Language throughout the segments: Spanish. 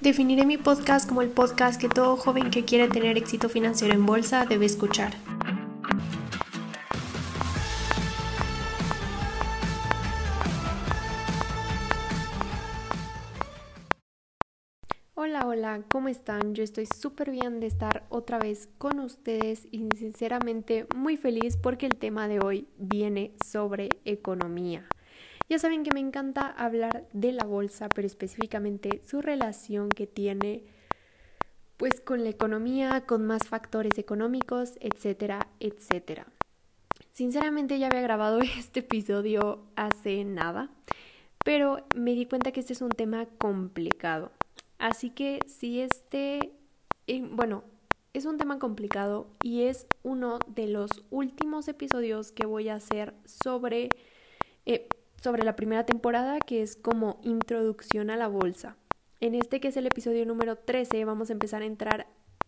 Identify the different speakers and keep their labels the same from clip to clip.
Speaker 1: Definiré mi podcast como el podcast que todo joven que quiere tener éxito financiero en bolsa debe escuchar. Hola, hola, ¿cómo están? Yo estoy súper bien de estar otra vez con ustedes y sinceramente muy feliz porque el tema de hoy viene sobre economía. Ya saben que me encanta hablar de la bolsa, pero específicamente su relación que tiene pues con la economía, con más factores económicos, etcétera, etcétera. Sinceramente ya había grabado este episodio hace nada, pero me di cuenta que este es un tema complicado. Así que si este, eh, bueno, es un tema complicado y es uno de los últimos episodios que voy a hacer sobre eh, sobre la primera temporada, que es como introducción a la bolsa. En este que es el episodio número 13 vamos a empezar a entrar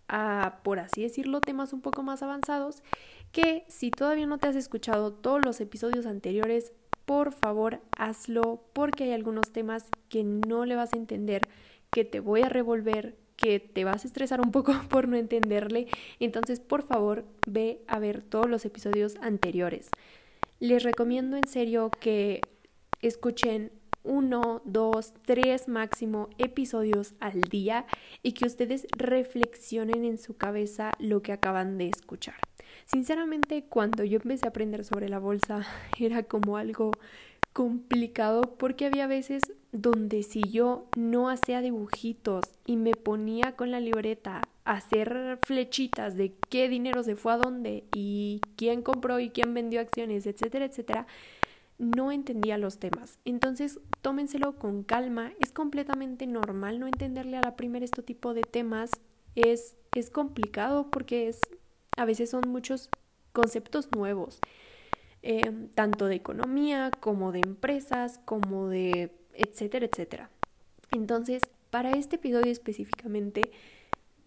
Speaker 1: a, por así decirlo, temas un poco más avanzados, que si todavía no te has escuchado todos los episodios anteriores, por favor hazlo porque hay algunos temas que no le vas a entender, que te voy a revolver, que te vas a estresar un poco por no entenderle. Entonces, por favor, ve a ver todos los episodios anteriores. Les recomiendo en serio que escuchen uno, dos, tres máximo episodios al día y que ustedes reflexionen en su cabeza lo que acaban de escuchar. Sinceramente, cuando yo empecé a aprender sobre la bolsa era como algo complicado porque había veces donde si yo no hacía dibujitos y me ponía con la libreta a hacer flechitas de qué dinero se fue a dónde y quién compró y quién vendió acciones, etcétera, etcétera, no entendía los temas. Entonces, tómenselo con calma. Es completamente normal no entenderle a la primera este tipo de temas. Es, es complicado porque es, a veces son muchos conceptos nuevos, em, tanto de economía como de empresas, como de etcétera, etcétera. Entonces, para este episodio específicamente,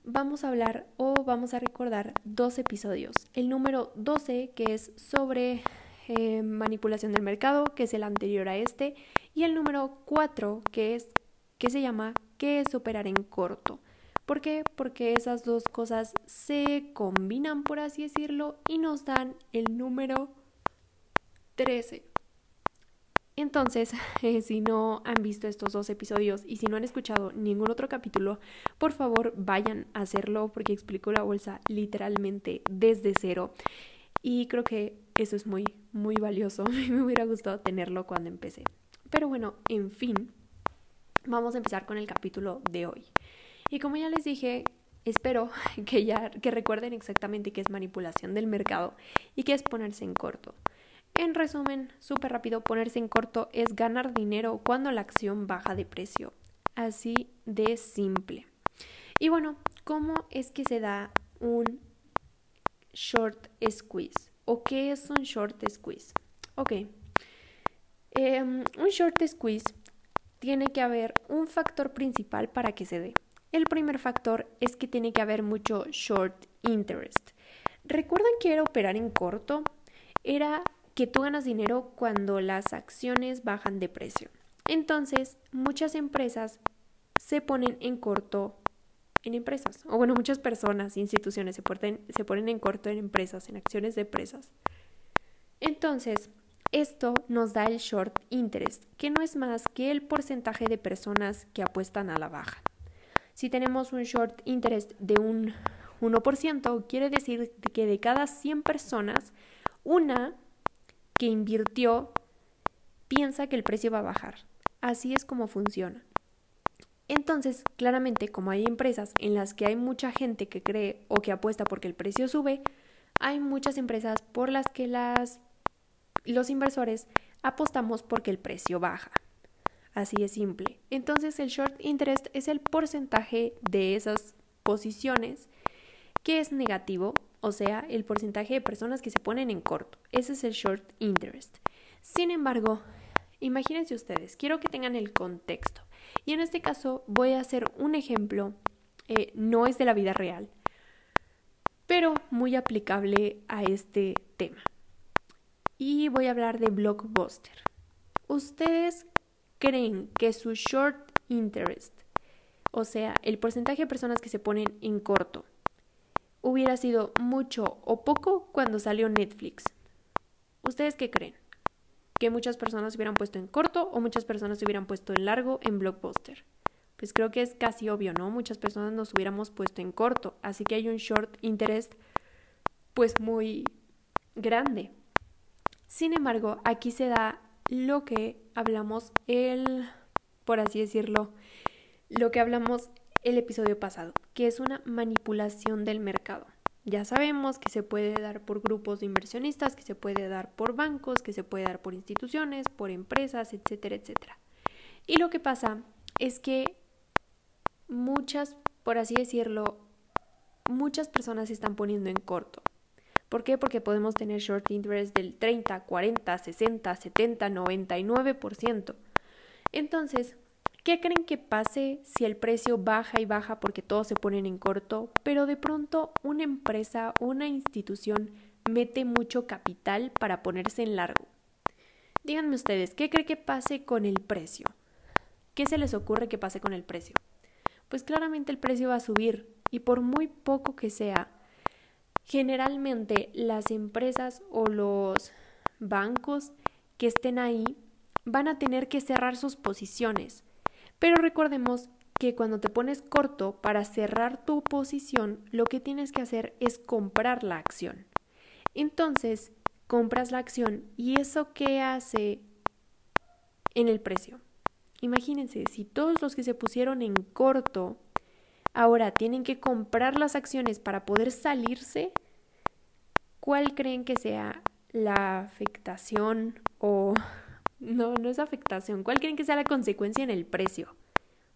Speaker 1: vamos a hablar o vamos a recordar dos episodios. El número 12, que es sobre eh, manipulación del mercado, que es el anterior a este, y el número 4, que es que se llama ¿qué es operar en corto? ¿Por qué? Porque esas dos cosas se combinan, por así decirlo, y nos dan el número 13. Entonces, eh, si no han visto estos dos episodios y si no han escuchado ningún otro capítulo, por favor vayan a hacerlo porque explico la bolsa literalmente desde cero. Y creo que eso es muy, muy valioso. Me hubiera gustado tenerlo cuando empecé. Pero bueno, en fin, vamos a empezar con el capítulo de hoy. Y como ya les dije, espero que ya que recuerden exactamente qué es manipulación del mercado y qué es ponerse en corto. En resumen, súper rápido, ponerse en corto es ganar dinero cuando la acción baja de precio. Así de simple. Y bueno, ¿cómo es que se da un short squeeze. ¿O qué es un short squeeze? Ok. Em, un short squeeze tiene que haber un factor principal para que se dé. El primer factor es que tiene que haber mucho short interest. ¿Recuerdan que era operar en corto? Era que tú ganas dinero cuando las acciones bajan de precio. Entonces, muchas empresas se ponen en corto en empresas. O bueno, muchas personas, instituciones se, se ponen en corto en empresas, en acciones de empresas. Entonces, esto nos da el short interest, que no es más que el porcentaje de personas que apuestan a la baja. Si tenemos un short interest de un 1%, quiere decir que de cada 100 personas, una que invirtió piensa que el precio va a bajar. Así es como funciona. Entonces, claramente, como hay empresas en las que hay mucha gente que cree o que apuesta porque el precio sube, hay muchas empresas por las que las, los inversores apostamos porque el precio baja. Así es simple. Entonces, el short interest es el porcentaje de esas posiciones que es negativo, o sea, el porcentaje de personas que se ponen en corto. Ese es el short interest. Sin embargo, imagínense ustedes, quiero que tengan el contexto. Y en este caso voy a hacer un ejemplo, eh, no es de la vida real, pero muy aplicable a este tema. Y voy a hablar de Blockbuster. ¿Ustedes creen que su short interest o sea, el porcentaje de personas que se ponen en corto, hubiera sido mucho o poco cuando salió Netflix. ¿Ustedes qué creen? ¿Que muchas personas hubieran puesto en corto o muchas personas hubieran puesto en largo en Blockbuster? Pues creo que es casi obvio, ¿no? Muchas personas nos hubiéramos puesto en corto, así que hay un short interest pues muy grande. Sin embargo, aquí se da lo que hablamos el, por así decirlo, lo que hablamos el episodio pasado, que es una manipulación del mercado. Ya sabemos que se puede dar por grupos de inversionistas, que se puede dar por bancos, que se puede dar por instituciones, por empresas, etcétera, etcétera. Y lo que pasa es que muchas, por así decirlo, muchas personas se están poniendo en corto. ¿Por qué? Porque podemos tener short interest del 30, 40, 60, 70, 99%. Entonces, ¿qué creen que pase si el precio baja y baja porque todos se ponen en corto, pero de pronto una empresa, una institución mete mucho capital para ponerse en largo? Díganme ustedes, ¿qué creen que pase con el precio? ¿Qué se les ocurre que pase con el precio? Pues claramente el precio va a subir y por muy poco que sea, Generalmente las empresas o los bancos que estén ahí van a tener que cerrar sus posiciones. Pero recordemos que cuando te pones corto para cerrar tu posición, lo que tienes que hacer es comprar la acción. Entonces, compras la acción y eso qué hace en el precio. Imagínense, si todos los que se pusieron en corto ahora tienen que comprar las acciones para poder salirse, ¿cuál creen que sea la afectación o no, no es afectación, cuál creen que sea la consecuencia en el precio?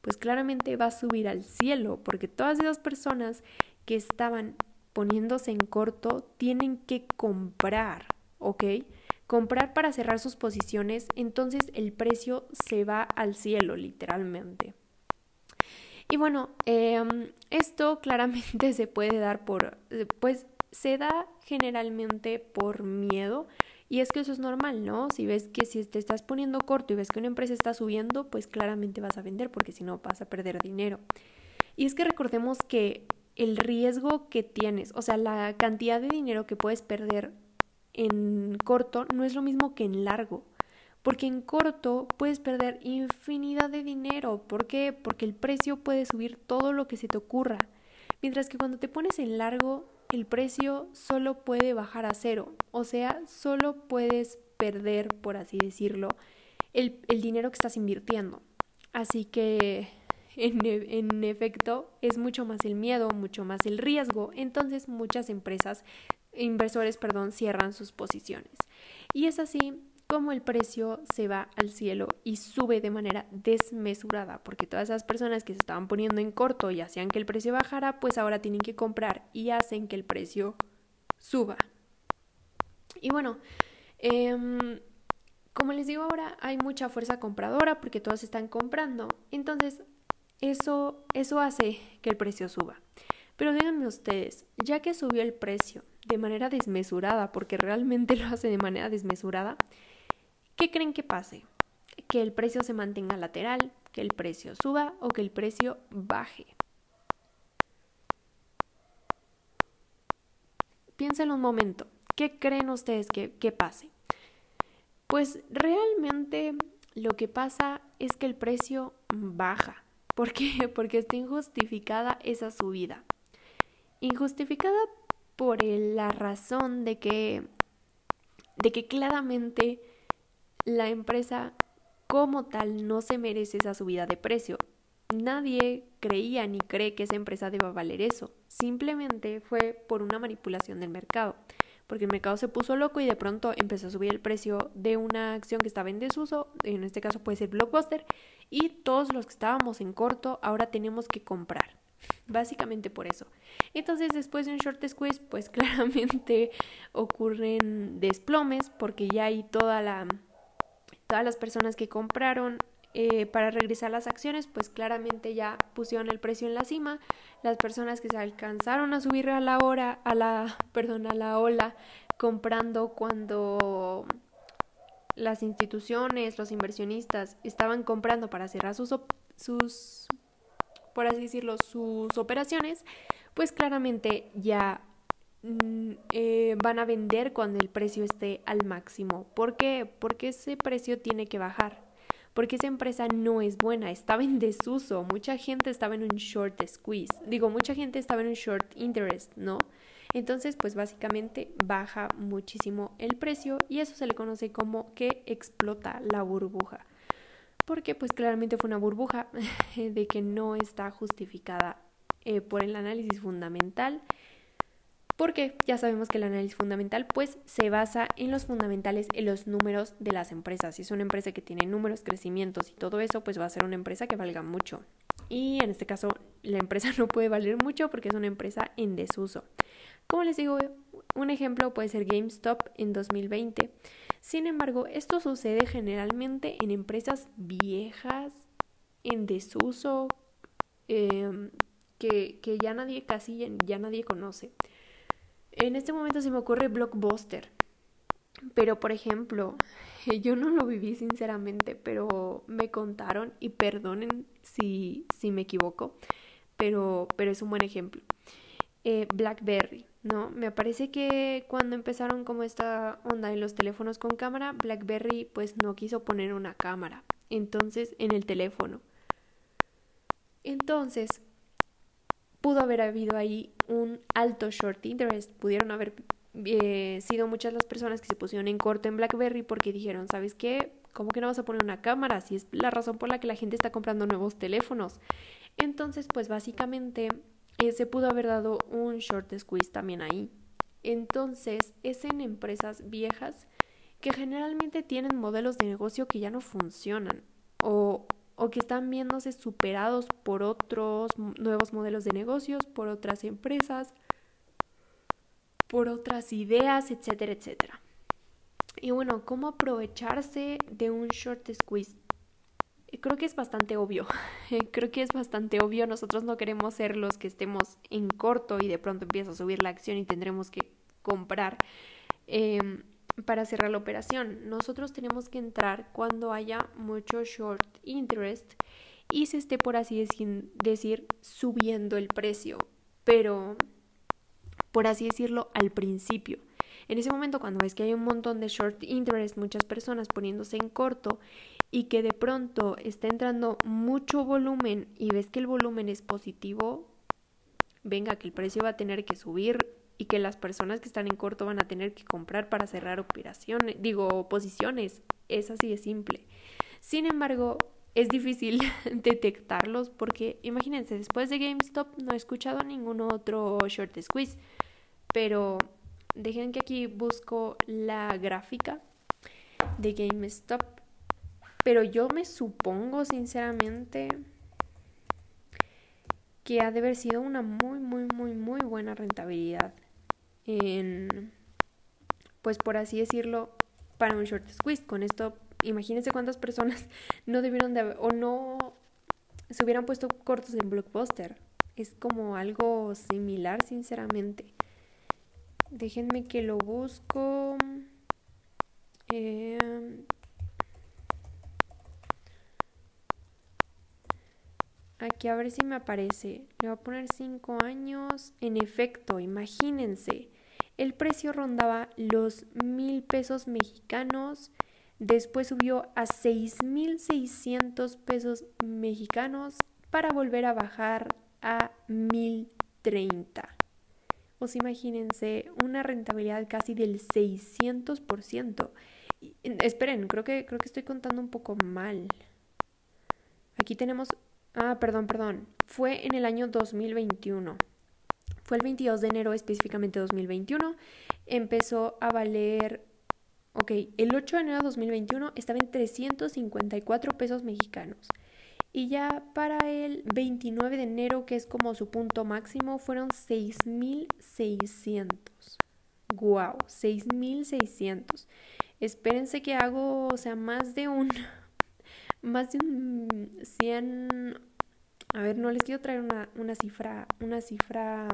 Speaker 1: Pues claramente va a subir al cielo porque todas esas personas que estaban poniéndose en corto tienen que comprar, ¿ok? Comprar para cerrar sus posiciones, entonces el precio se va al cielo, literalmente. Y bueno, em, esto claramente se puede dar por, pues se da generalmente por miedo. Y es que eso es normal, ¿no? Si ves que si te estás poniendo corto y ves que una empresa está subiendo, pues claramente vas a vender porque si no vas a perder dinero. Y es que recordemos que el riesgo que tienes, o sea, la cantidad de dinero que puedes perder en corto no es lo mismo que en largo. Porque en corto puedes perder infinidad de dinero. ¿Por qué? Porque el precio puede subir todo lo que se te ocurra. Mientras que cuando te pones en largo, el precio solo puede bajar a cero. O sea, solo puedes perder, por así decirlo, el, dinero que estás invirtiendo. Así que, en, en efecto, es mucho más el miedo, mucho más el riesgo. Entonces, muchas empresas, inversores, perdón, cierran sus posiciones. Y es así como el precio se va al cielo y sube de manera desmesurada, porque todas esas personas que se estaban poniendo en corto y hacían que el precio bajara, pues ahora tienen que comprar y hacen que el precio suba. Y bueno, em, como les digo ahora, hay mucha fuerza compradora porque todos están comprando, entonces eso, eso hace que el precio suba. Pero díganme ustedes, ya que subió el precio de manera desmesurada, porque realmente lo hace de manera desmesurada, ¿Qué creen que pase? ¿Que el precio se mantenga lateral, que el precio suba o que el precio baje? Piénsenlo un momento. ¿Qué creen ustedes que, que pase? Pues realmente lo que pasa es que el precio baja. ¿Por qué? Porque está injustificada esa subida. Injustificada por la razón de que, de que claramente la empresa como tal no se merece esa subida de precio. Nadie creía ni cree que esa empresa deba valer eso. Simplemente fue por una manipulación del mercado. Porque el mercado se puso loco y de pronto empezó a subir el precio de una acción que estaba en desuso, en este caso puede ser Blockbuster, y todos los que estábamos en corto ahora tenemos que comprar. Básicamente por eso. Entonces, después de un short squeeze, pues claramente ocurren desplomes porque ya hay toda la todas las personas que compraron eh, para regresar las acciones, pues claramente ya pusieron el precio en la cima. Las personas que se alcanzaron a subir a la hora, a la, perdón, a la ola, comprando cuando las instituciones, los inversionistas estaban comprando para cerrar sus, sus por así decirlo, sus operaciones, pues claramente ya eh, van a vender cuando el precio esté al máximo. ¿Por qué? Porque ese precio tiene que bajar. Porque esa empresa no es buena, estaba en desuso, mucha gente estaba en un short squeeze, digo, mucha gente estaba en un short interest, ¿no? Entonces, pues básicamente baja muchísimo el precio y eso se le conoce como que explota la burbuja. Porque pues claramente fue una burbuja de que no está justificada eh, por el análisis fundamental. Porque ya sabemos que el análisis fundamental pues se basa en los fundamentales, en los números de las empresas. Si es una empresa que tiene números, crecimientos y todo eso, pues va a ser una empresa que valga mucho. Y en este caso la empresa no puede valer mucho porque es una empresa en desuso. Como les digo, un ejemplo puede ser GameStop en 2020. Sin embargo, esto sucede generalmente en empresas viejas, en desuso, em, que, que, ya nadie casi ya nadie conoce. En este momento se me ocurre Blockbuster. Pero, por ejemplo, yo no lo viví sinceramente, pero me contaron, y perdonen si, si me equivoco, pero, pero es un buen ejemplo. Eh, BlackBerry. ¿no? Me parece que cuando empezaron como esta onda en los teléfonos con cámara, BlackBerry pues no quiso poner una cámara, entonces en el teléfono. Entonces, pudo haber habido ahí un alto short interest, pudieron haber eh, sido muchas las personas que se pusieron en corto en BlackBerry porque dijeron, ¿sabes qué? ¿Cómo que no vas a poner una cámara? Si es la razón por la que la gente está comprando nuevos teléfonos. Entonces, pues básicamente eh, se pudo haber dado un short squeeze también ahí. Entonces, es en empresas viejas que generalmente tienen modelos de negocio que ya no funcionan o, o que están viéndose superados por otros nuevos modelos de negocios, por otras empresas, por otras ideas, etcétera, etcétera. Y bueno, ¿cómo aprovecharse de un short squeeze? creo que es bastante obvio. creo que es bastante obvio. Nosotros no queremos ser los que estemos en corto y de pronto empieza a subir la acción y tendremos que comprar em, para cerrar la operación. Nosotros tenemos que entrar cuando haya mucho short interest y se esté, por así decir, subiendo el precio. Pero, por así decirlo, al principio. En ese momento, cuando ves que hay un montón de short interest, muchas personas poniéndose en corto y que de pronto está entrando mucho volumen y ves que el volumen es positivo, venga, que el precio va a tener que subir y que las personas que están en corto van a tener que comprar para cerrar operaciones, digo, posiciones. Es así de simple. Sin embargo, es difícil detectarlos porque imagínense, después de GameStop no he escuchado ningún otro short squeeze, pero dejen que aquí busco la gráfica de GameStop pero yo me supongo, sinceramente, que ha de haber sido una muy, muy, muy, muy buena rentabilidad pues por así decirlo, para un short squeeze. Con esto, imagínense cuántas personas no debieron de haber, o no se hubieran puesto cortos en Blockbuster. Es como algo similar, sinceramente. Déjenme que lo busco. Eh, Aquí a ver si me aparece. Le voy a poner 5 años. En efecto, imagínense. El precio rondaba los mil pesos mexicanos. Después subió a 6.600 pesos mexicanos para volver a bajar a 1.030. O sea, imagínense una rentabilidad casi del 600%. esperen, creo que, creo que estoy contando un poco mal. Aquí tenemos Ah, perdón, perdón. Fue en el año 2021. Fue el 22 de enero específicamente 2021. Empezó a valer... Ok, el 8 de enero de 2021 estaba en 354 pesos mexicanos. Y ya para el 29 de enero, que es como su punto máximo, fueron 6.600. ¡Guau! 6.600. Espérense que hago, o sea, más de un más de un 100, a ver, no les quiero traer una, una cifra, una cifra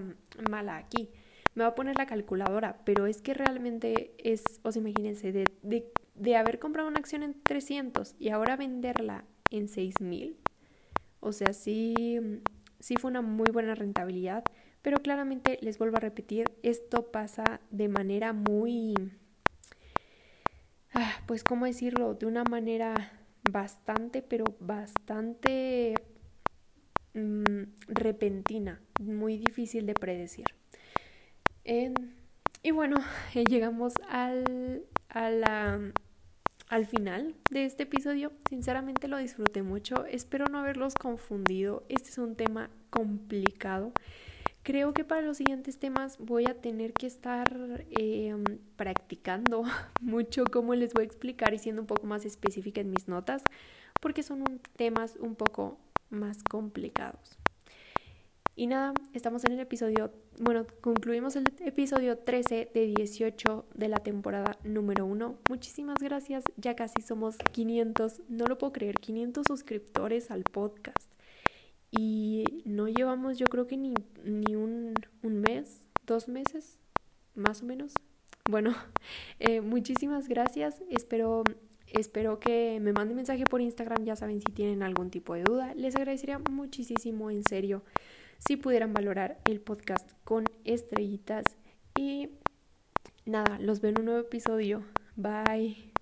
Speaker 1: mala aquí. Me va a poner la calculadora, pero es que realmente es, o sea, imagínense, de, de, de haber comprado una acción en 300 y ahora venderla en 6000. O sea, sí, sí fue una muy buena rentabilidad, pero claramente les vuelvo a repetir, esto pasa de manera muy, ah, pues, ¿cómo decirlo? De una manera bastante, pero bastante mm, repentina, muy difícil de predecir. y bueno, llegamos al, al final de este episodio. Sinceramente lo disfruté mucho. Espero no haberlos confundido. Este es un tema complicado. Creo que para los siguientes temas voy a tener que estar em, practicando mucho cómo les voy a explicar y siendo un poco más específica en mis notas, porque son temas un poco más complicados. Y nada, estamos en el episodio, bueno, concluimos el episodio 13 de 18 de la temporada número 1. Muchísimas gracias, ya casi somos 500, no lo puedo creer, 500 suscriptores al podcast. Y no llevamos yo creo que ni, ni un, un mes, dos meses, más o menos. Bueno, eh, muchísimas gracias, espero Espero que me manden mensaje por Instagram, ya saben si tienen algún tipo de duda. Les agradecería muchísimo, en serio si pudieran valorar el podcast con estrellitas. Y nada, los veo en un nuevo episodio. Bye.